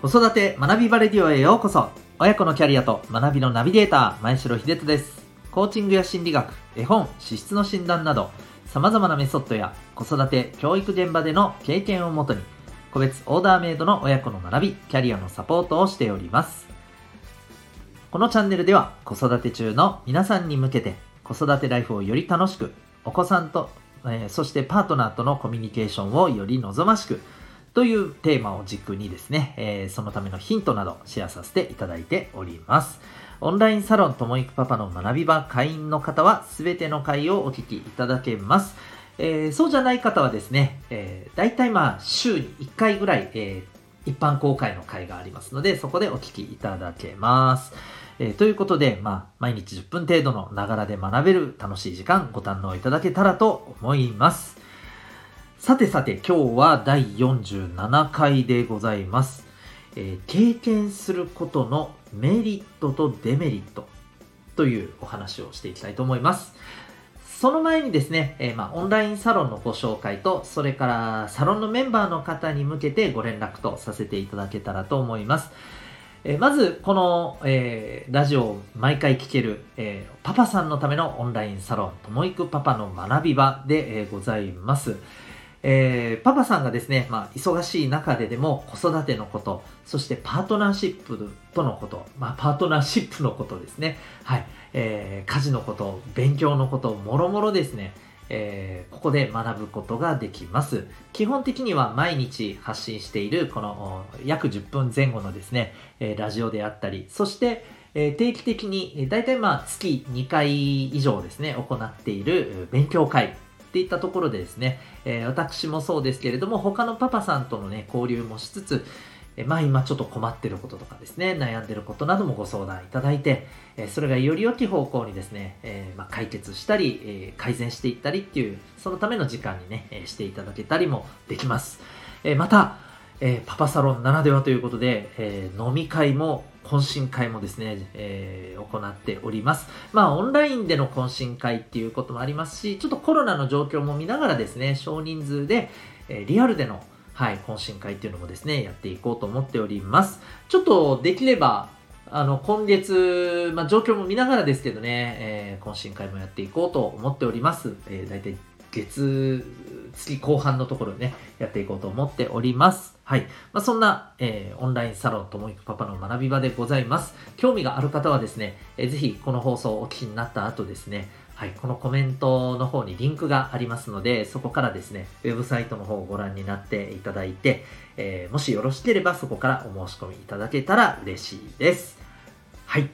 子育て学びバレディオへようこそ。親子のキャリアと学びのナビゲーター前城秀人です。コーチングや心理学絵本資質の診断など様々なメソッドや子育て教育現場での経験をもとに個別オーダーメイドの親子の学びキャリアのサポートをしております。このチャンネルでは子育て中の皆さんに向けて子育てライフをより楽しくお子さんと、えー、そしてパートナーとのコミュニケーションをより望ましくというテーマを軸にですね、えー、そのためのヒントなどシェアさせていただいております。オンラインサロンともいくパパの学び場会員の方はすべての回をお聞きいただけます。えー、そうじゃない方はですね、えー、大体まあ週に1回ぐらい、えー、一般公開の回がありますので、そこでお聞きいただけます。えー、ということで、まあ、毎日10分程度のながらで学べる楽しい時間ご堪能いただけたらと思います。さてさて今日は第47回でございます。えー、経験することのメリットとデメリットというお話をしていきたいと思います。その前にですね、えー、まあ、オンラインサロンのご紹介と、それからサロンのメンバーの方に向けてご連絡とさせていただけたらと思います。えー、まず、この、えー、ラジオを毎回聞ける、えパパさんのためのオンラインサロン、ともいくパパの学び場で、えございます。えー、パパさんがですね、まあ、忙しい中ででも子育てのこと、そしてパートナーシップとのこと、まあ、パートナーシップのことですね。はい。えー、家事のこと、勉強のこと、もろもろですね、えー、ここで学ぶことができます。基本的には毎日発信しているこの約10分前後のですね、えー、ラジオであったり、そして、えー、定期的に、だいたい月2回以上ですね、行っている勉強会っていったところでですね、えー、私もそうですけれども、他のパパさんとのね、交流もしつつ、えまあ今ちょっと困ってることとかですね、悩んでることなどもご相談いただいて、えそれがより良き方向にですね、えまあ、解決したり、え改善していったりっていう、そのための時間にね、えしていただけたりもできます。えまた、えパパサロンならではということで、え飲み会も懇親会もですね、えー、行っております。まあ、オンラインでの懇親会っていうこともありますし、ちょっとコロナの状況も見ながらですね、少人数で、え、リアルでの、はい、懇親会っていうのもですね、やっていこうと思っております。ちょっとできれば、あの、今月、まあ、状況も見ながらですけどね、え、懇親会もやっていこうと思っております。え、大体月、月後半のところね、やっていこうと思っております。はい。まあ、そんな、えー、オンラインサロンともいくパパの学び場でございます。興味がある方はですね、えー、ぜひこの放送をお聞きになった後ですね、はい、このコメントの方にリンクがありますので、そこからですね、ウェブサイトの方をご覧になっていただいて、えー、もしよろしければそこからお申し込みいただけたら嬉しいです。はい。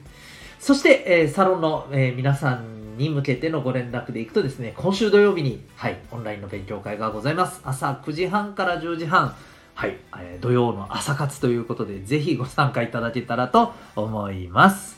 そして、えー、サロンの、えー、皆さんに向けてのご連絡でいくとですね、今週土曜日に、はい、オンラインの勉強会がございます。朝9時半から10時半、はい、えー、土曜の朝活ということで、ぜひご参加いただけたらと思います。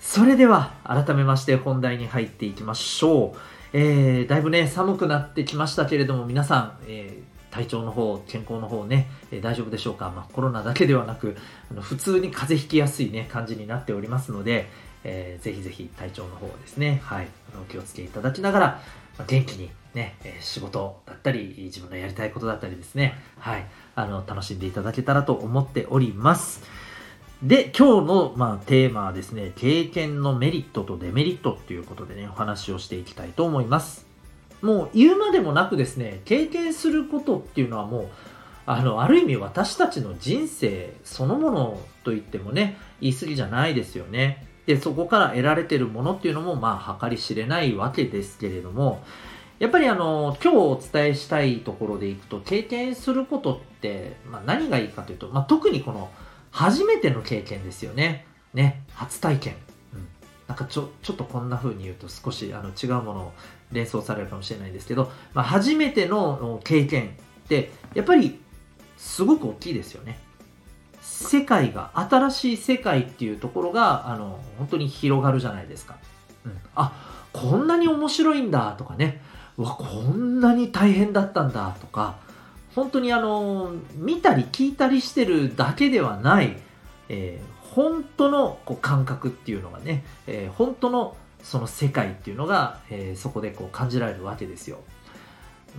それでは、改めまして本題に入っていきましょう。えー、だいぶね、寒くなってきましたけれども、皆さん、えー、体調の方、健康の方ね、え、大丈夫でしょうか、まあ、コロナだけではなく、あの普通に風邪ひきやすいね、感じになっておりますので、えー、ぜひぜひ体調の方ですね、はい、あのお気をつけいただきながら、まあ、元気にね、え、仕事だったり、自分のやりたいことだったりですね、はい、あの、楽しんでいただけたらと思っております。で、今日の、まあ、テーマはですね、経験のメリットとデメリットっていうことでね、お話をしていきたいと思います。もう言うまでもなくですね、経験することっていうのはもう、あの、ある意味私たちの人生そのものと言ってもね、言い過ぎじゃないですよね。で、そこから得られてるものっていうのも、まあ、計り知れないわけですけれども、やっぱりあの、今日お伝えしたいところでいくと、経験することって、まあ、何がいいかというと、まあ、特にこの、初めての経験ですよね。ね、初体験。なんかちょ、ちょっとこんな風に言うと少しあの違うものを連想されるかもしれないんですけど、まあ、初めての経験って、やっぱりすごく大きいですよね。世界が、新しい世界っていうところが、あの、本当に広がるじゃないですか。うん。あ、こんなに面白いんだとかね。うわ、こんなに大変だったんだとか、本当にあの、見たり聞いたりしてるだけではない、えー、本当のこう感覚っていうのがね、えー、本当のその世界っていうのが、えー、そこでこう感じられるわけですよ。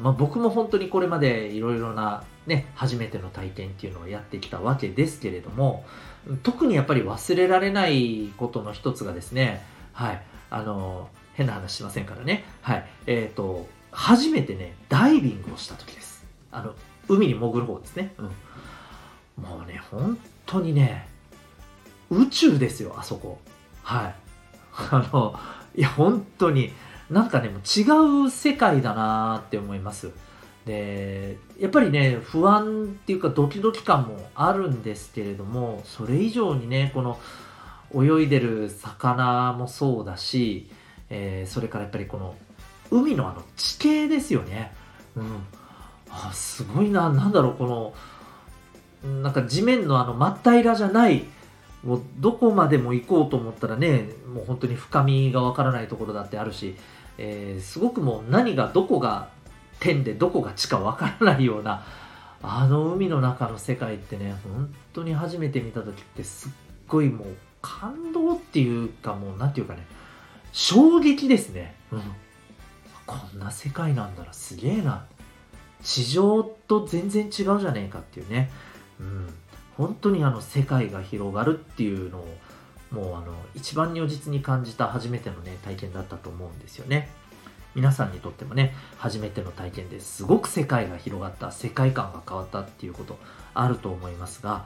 まあ、僕も本当にこれまでいろいろなね、初めての体験っていうのをやってきたわけですけれども、特にやっぱり忘れられないことの一つがですね、はい、あの、変な話しませんからね、はい、えっ、ー、と、初めてね、ダイビングをした時です。あの、海に潜る方ですね。うん。もうね、本当にね、宇宙ですよ、あそこ。はい。あの、いや、本当に、なんかね、もう違う世界だなって思います。で、やっぱりね、不安っていうかドキドキ感もあるんですけれども、それ以上にね、この泳いでる魚もそうだし、えー、それからやっぱりこの海のあの地形ですよね。うん。あ、すごいな、なんだろう、この、なんか地面のあの真っ平らじゃない、もうどこまでも行こうと思ったらね、もう本当に深みがわからないところだってあるし、えー、すごくもう何がどこが天でどこが地かわからないような、あの海の中の世界ってね、本当に初めて見た時ってすっごいもう感動っていうかもう何て言うかね、衝撃ですね。うん。こんな世界なんだらすげえな。地上と全然違うじゃねえかっていうね。うん。本当にあの世界が広がるっていうのをもうあの一番如実に感じた初めてのね体験だったと思うんですよね。皆さんにとってもね、初めての体験ですごく世界が広がった、世界観が変わったっていうことあると思いますが、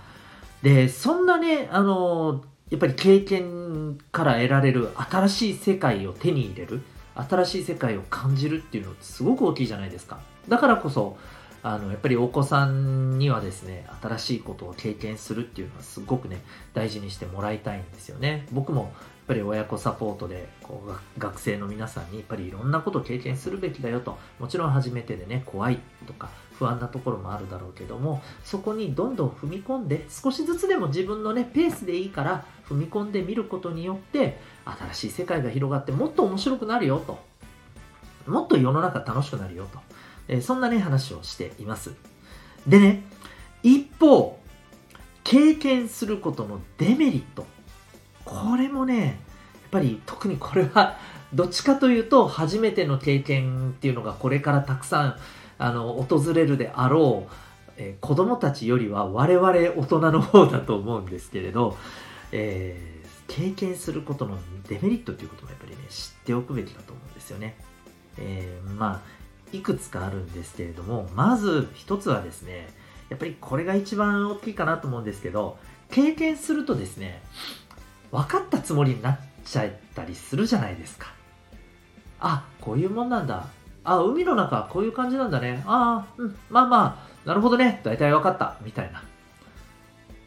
で、そんなね、あの、やっぱり経験から得られる新しい世界を手に入れる、新しい世界を感じるっていうのってすごく大きいじゃないですか。だからこそ、あのやっぱりお子さんにはですね新しいことを経験するっていうのはすごくね大事にしてもらいたいんですよね。僕もやっぱり親子サポートでこう学生の皆さんにやっぱりいろんなことを経験するべきだよともちろん初めてでね怖いとか不安なところもあるだろうけどもそこにどんどん踏み込んで少しずつでも自分のねペースでいいから踏み込んでみることによって新しい世界が広がってもっと面白くなるよと。もっと世の中楽しくなるよと、えー、そんなね話をしていますでね一方経験することのデメリットこれもね、やっぱり特にこれは どっちかというと初めての経験っていうのがこれからたくさんあの訪れるであろう、えー、子供たちよりは我々大人の方だと思うんですけれど、えー、経験することのデメリットということもやっぱりね知っておくべきだと思うんですよね。えー、まあいくつかあるんですけれどもまず一つはですねやっぱりこれが一番大きいかなと思うんですけど経験するとですね分かったつもりになっちゃったりするじゃないですか。あ、こういうもんなんだ。あ、海の中こういう感じなんだね。ああ、うん、まあまあ、なるほどね。大体分かった。みたいな。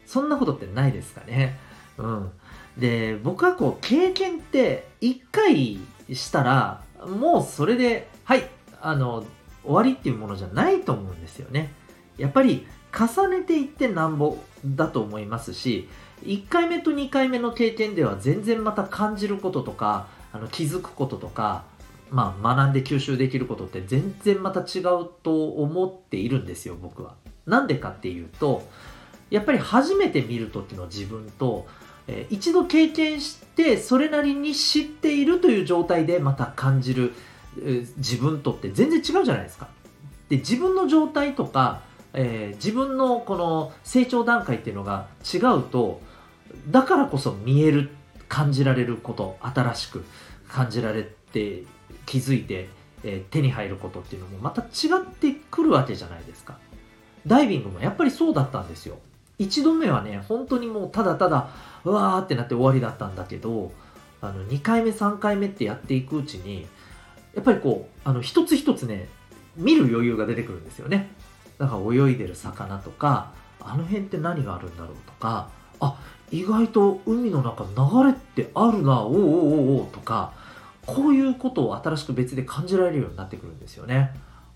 そんなことってないですかね。うん。で、僕はこう、経験って一回したら、もうそれで、はい、あの、終わりっていうものじゃないと思うんですよね。やっぱり重ねていってなんぼだと思いますし、1回目と2回目の経験では全然また感じることとかあの気づくこととか、まあ、学んで吸収できることって全然また違うと思っているんですよ僕は。なんでかっていうとやっぱり初めて見る時の自分と、えー、一度経験してそれなりに知っているという状態でまた感じる、自分とって全然違うじゃないですか。で自分の状態とか、えー、自分のこの成長段階っていうのが違うとだからこそ見える感じられること新しく感じられて気づいて、えー、手に入ることっていうのもまた違ってくるわけじゃないですかダイビングもやっぱりそうだったんですよ1度目はね本当にもうただただうわーってなって終わりだったんだけどあの2回目3回目ってやっていくうちにやっぱりこうあの一つ一つね見る余裕が出てくるんですよね。だから泳いでる魚とかあの辺って何があるんだろうとかあ意外と海の中流れってあるなおおおおとかこういうことを新しく別で感じられるようになってくるんですよね。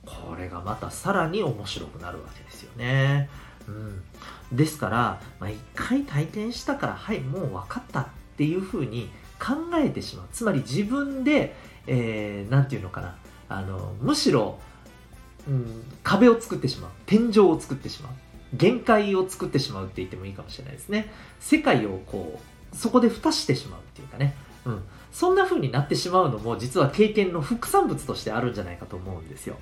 これがまたさらに面白くなるわけですよね。うん。ですから、まあ、一回体験したからはいもう分かったっていうふうに考えてしまう。つまり自分で、えー、て言うのかなあのむしろ、うん、壁を作ってしまう天井を作ってしまう限界を作ってしまうって言ってもいいかもしれないですね。世界をこう、そこで蓋してしまうっていうかね。うん。そんな風になってしまうのも実は経験の副産物としてあるんじゃないかと思うんですよ。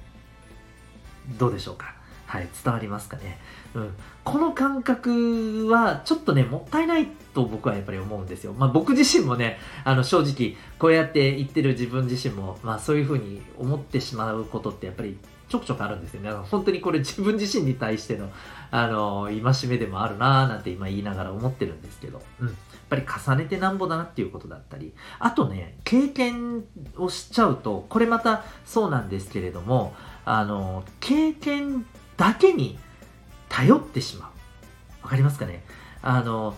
どうでしょうか？はい、伝わりますかね。うん。この感覚は、ちょっとね、もったいないと僕はやっぱり思うんですよ。まあ僕自身もね、あの正直、こうやって言ってる自分自身も、まあそういうふうに思ってしまうことってやっぱりちょくちょくあるんですよね。本当にこれ自分自身に対しての、あの、戒めでもあるなぁなんて今言いながら思ってるんですけど、うん。やっぱり重ねてなんぼだなっていうことだったり、あとね、経験をしちゃうと、これまたそうなんですけれども、あの、経験だけに頼ってしまう。わかりますかね？あの、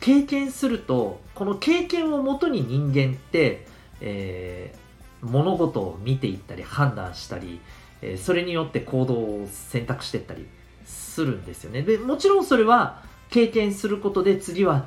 経験すると、この経験をもとに人間って、えー、物事を見ていったり判断したり、えー、それによって行動を選択していったりするんですよね。で、もちろんそれは経験することで次は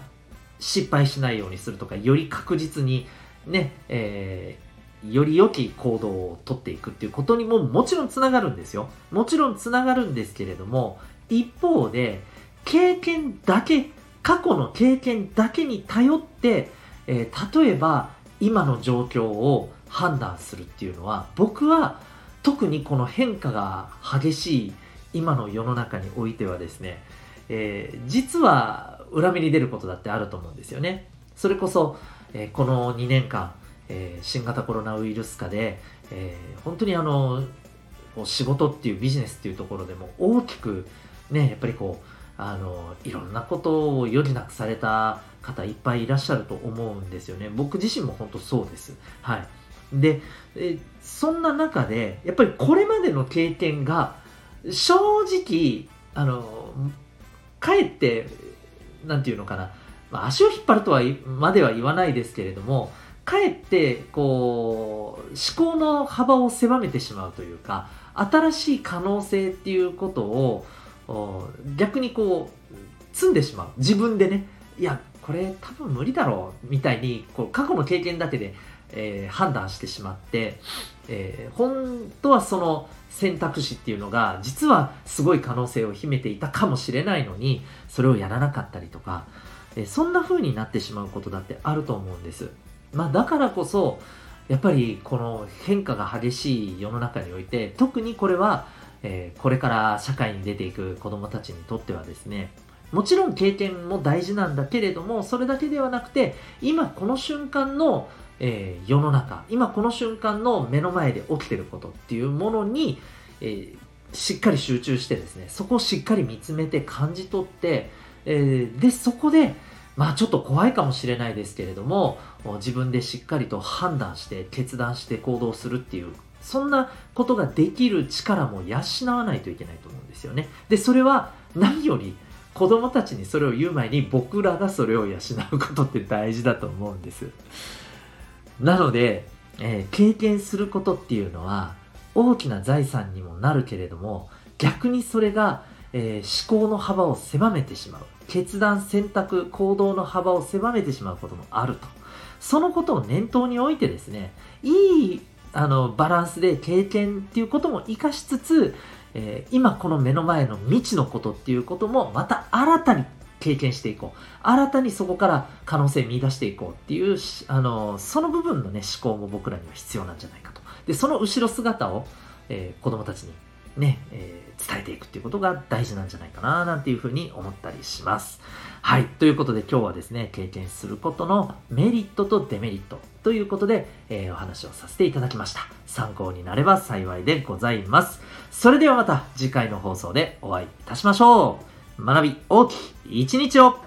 失敗しないようにするとか、より確実にね、えより良き行動をとっていくっていうことにももちろんつながるんですよ。もちろんつながるんですけれども、一方で、経験だけ、過去の経験だけに頼って、えー、例えば今の状況を判断するっていうのは、僕は特にこの変化が激しい今の世の中においてはですね、えー、実は裏目に出ることだってあると思うんですよね。それこそ、えー、この2年間、えー、新型コロナウイルス化で、えー、本当にあの仕事っていうビジネスっていうところでも大きくねやっぱりこうあのいろんなことを余儀なくされた方いっぱいいらっしゃると思うんですよね。僕自身も本当そうです。はい。で、えそんな中でやっぱりこれまでの経験が正直あのかえってなんていうのかな、まあ、足を引っ張るとはまでは言わないですけれどもかえってこう思考の幅を狭めてしまうというか新しい可能性っていうことを逆にこう積んでしまう自分でねいやこれ多分無理だろうみたいにこう過去の経験だけで、えー、判断してしまって、えー、本当はその選択肢っていうのが実はすごい可能性を秘めていたかもしれないのにそれをやらなかったりとか、えー、そんな風になってしまうことだってあると思うんです。まあ、だからこそ、やっぱりこの変化が激しい世の中において、特にこれは、えー、これから社会に出ていく子供たちにとってはですね、もちろん経験も大事なんだけれども、それだけではなくて、今この瞬間の、えー、世の中、今この瞬間の目の前で起きてることっていうものに、えー、しっかり集中してですね、そこをしっかり見つめて感じ取って、え、で、そこで、まあちょっと怖いかもしれないですけれども、自分でしっかりと判断して決断して行動するっていう、そんなことができる力も養わないといけないと思うんですよね。で、それは何より子供たちにそれを言う前に僕らがそれを養うことって大事だと思うんです。なので、えー、経験することっていうのは大きな財産にもなるけれども逆にそれが、えー、思考の幅を狭めてしまう決断、選択、行動の幅を狭めてしまうこともあると。そのことを念頭に置いてですね、いいあのバランスで経験っていうことも活かしつつ、えー、今この目の前の未知のことっていうこともまた新たに経験していこう。新たにそこから可能性見出していこうっていう、あの、その部分のね、思考も僕らには必要なんじゃないかと。で、その後ろ姿を、えー、子供たちにね、えー、伝えていくっていうことが大事なんじゃないかな、なんていうふうに思ったりします。はい。ということで今日はですね、経験することのメリットとデメリットということで、えー、お話をさせていただきました。参考になれば幸いでございます。それではまた次回の放送でお会いいたしましょう。学び大きい一日を